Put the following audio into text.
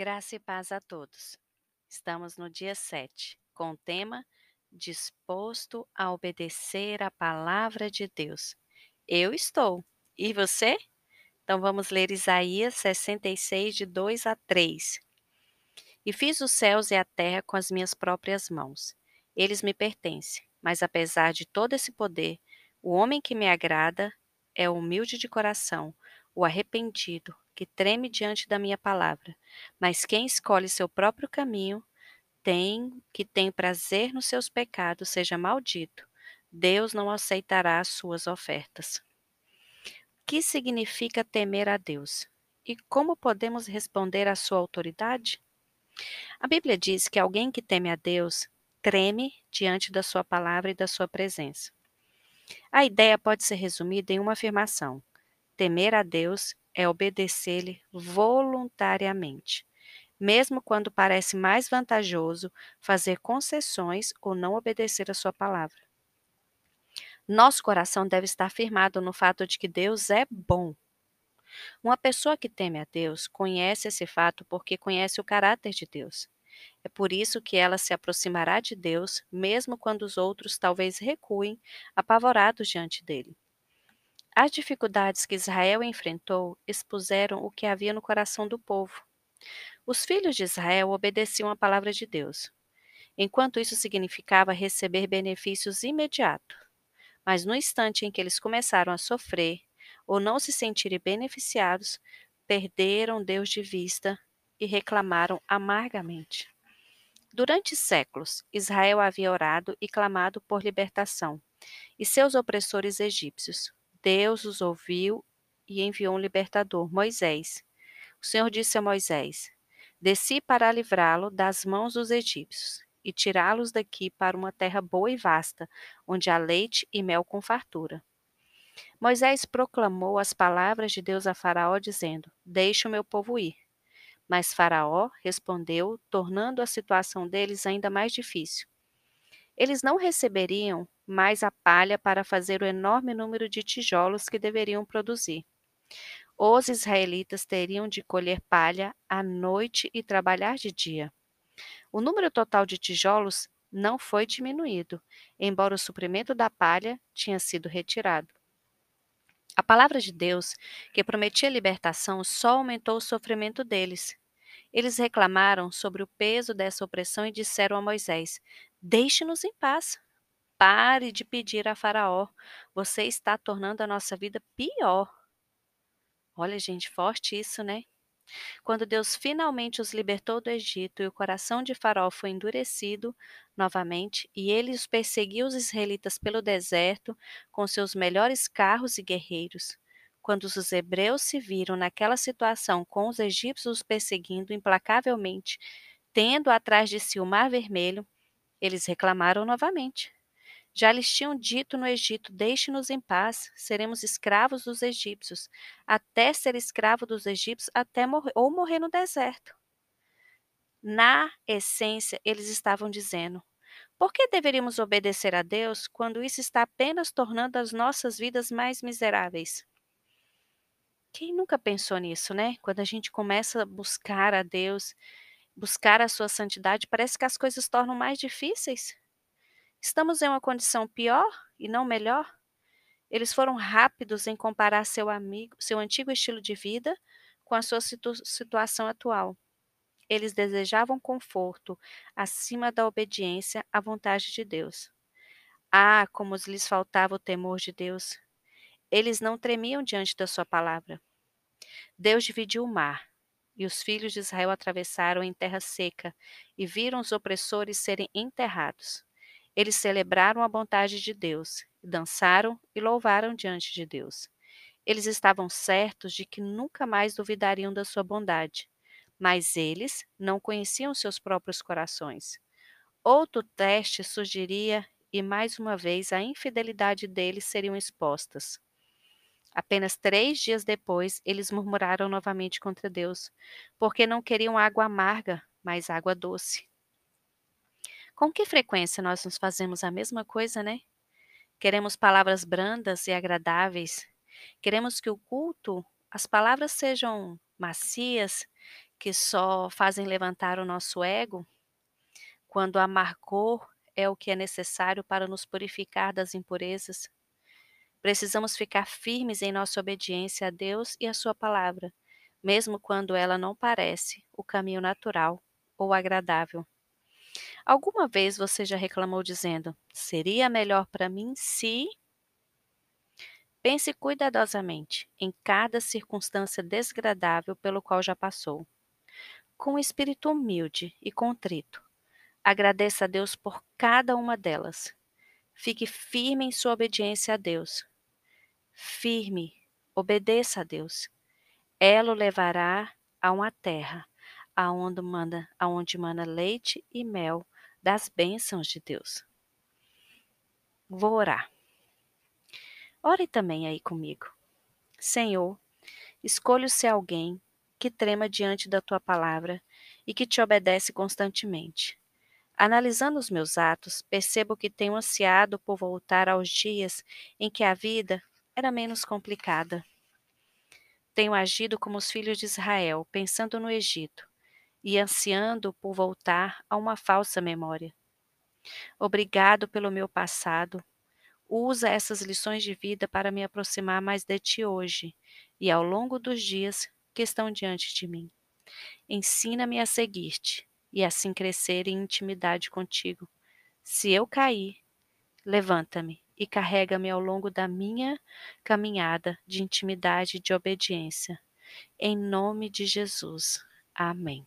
Graça e paz a todos. Estamos no dia 7, com o tema Disposto a obedecer a palavra de Deus. Eu estou. E você? Então vamos ler Isaías 66, de 2 a 3. E fiz os céus e a terra com as minhas próprias mãos. Eles me pertencem, mas apesar de todo esse poder, o homem que me agrada é o humilde de coração, o arrependido, que treme diante da minha palavra. Mas quem escolhe seu próprio caminho, tem que tem prazer nos seus pecados, seja maldito. Deus não aceitará as suas ofertas. O que significa temer a Deus? E como podemos responder à sua autoridade? A Bíblia diz que alguém que teme a Deus treme diante da sua palavra e da sua presença. A ideia pode ser resumida em uma afirmação: temer a Deus é obedecer-lhe voluntariamente, mesmo quando parece mais vantajoso fazer concessões ou não obedecer a sua palavra. Nosso coração deve estar firmado no fato de que Deus é bom. Uma pessoa que teme a Deus conhece esse fato porque conhece o caráter de Deus. É por isso que ela se aproximará de Deus, mesmo quando os outros talvez recuem, apavorados diante dele. As dificuldades que Israel enfrentou expuseram o que havia no coração do povo. Os filhos de Israel obedeciam à palavra de Deus, enquanto isso significava receber benefícios imediatos. Mas no instante em que eles começaram a sofrer ou não se sentirem beneficiados, perderam Deus de vista e reclamaram amargamente. Durante séculos, Israel havia orado e clamado por libertação, e seus opressores egípcios, Deus os ouviu e enviou um libertador, Moisés. O Senhor disse a Moisés: Desci para livrá-lo das mãos dos egípcios e tirá-los daqui para uma terra boa e vasta, onde há leite e mel com fartura. Moisés proclamou as palavras de Deus a Faraó, dizendo: Deixe o meu povo ir. Mas Faraó respondeu, tornando a situação deles ainda mais difícil. Eles não receberiam mais a palha para fazer o enorme número de tijolos que deveriam produzir. Os israelitas teriam de colher palha à noite e trabalhar de dia. O número total de tijolos não foi diminuído, embora o suprimento da palha tinha sido retirado. A palavra de Deus, que prometia libertação, só aumentou o sofrimento deles. Eles reclamaram sobre o peso dessa opressão e disseram a Moisés: Deixe-nos em paz. Pare de pedir a Faraó. Você está tornando a nossa vida pior. Olha, gente, forte isso, né? Quando Deus finalmente os libertou do Egito e o coração de Faraó foi endurecido novamente, e ele os perseguiu os israelitas pelo deserto com seus melhores carros e guerreiros. Quando os hebreus se viram naquela situação com os egípcios os perseguindo implacavelmente, tendo atrás de si o Mar Vermelho, eles reclamaram novamente. Já lhes tinham dito no Egito: Deixe-nos em paz, seremos escravos dos egípcios, até ser escravo dos egípcios, até morrer, ou morrer no deserto. Na essência, eles estavam dizendo: por que deveríamos obedecer a Deus quando isso está apenas tornando as nossas vidas mais miseráveis? Quem nunca pensou nisso, né? Quando a gente começa a buscar a Deus, buscar a sua santidade, parece que as coisas tornam mais difíceis. Estamos em uma condição pior e não melhor? Eles foram rápidos em comparar seu amigo, seu antigo estilo de vida com a sua situ situação atual. Eles desejavam conforto acima da obediência à vontade de Deus. Ah, como lhes faltava o temor de Deus! Eles não tremiam diante da sua palavra. Deus dividiu o mar, e os filhos de Israel atravessaram em terra seca e viram os opressores serem enterrados. Eles celebraram a bondade de Deus, dançaram e louvaram diante de Deus. Eles estavam certos de que nunca mais duvidariam da sua bondade, mas eles não conheciam seus próprios corações. Outro teste surgiria e mais uma vez a infidelidade deles seriam expostas. Apenas três dias depois, eles murmuraram novamente contra Deus, porque não queriam água amarga, mas água doce. Com que frequência nós nos fazemos a mesma coisa, né? Queremos palavras brandas e agradáveis. Queremos que o culto, as palavras sejam macias. que só fazem levantar o nosso ego, quando amargor é o que é necessário para nos purificar das impurezas. Precisamos ficar firmes em nossa obediência a Deus e a Sua palavra, mesmo quando ela não parece o caminho natural ou agradável. Alguma vez você já reclamou dizendo: seria melhor para mim se. Pense cuidadosamente em cada circunstância desagradável pelo qual já passou. Com um espírito humilde e contrito, agradeça a Deus por cada uma delas. Fique firme em sua obediência a Deus. Firme, obedeça a Deus. Ela o levará a uma terra aonde manda, aonde mana leite e mel das bênçãos de Deus. Vou orar. Ore também aí comigo. Senhor, escolho ser alguém que trema diante da tua palavra e que te obedece constantemente. Analisando os meus atos, percebo que tenho ansiado por voltar aos dias em que a vida era menos complicada. Tenho agido como os filhos de Israel, pensando no Egito e ansiando por voltar a uma falsa memória. Obrigado pelo meu passado. Usa essas lições de vida para me aproximar mais de ti hoje e ao longo dos dias que estão diante de mim. Ensina-me a seguir-te e assim crescer em intimidade contigo. Se eu cair, levanta-me e carrega-me ao longo da minha caminhada de intimidade e de obediência. Em nome de Jesus. Amém.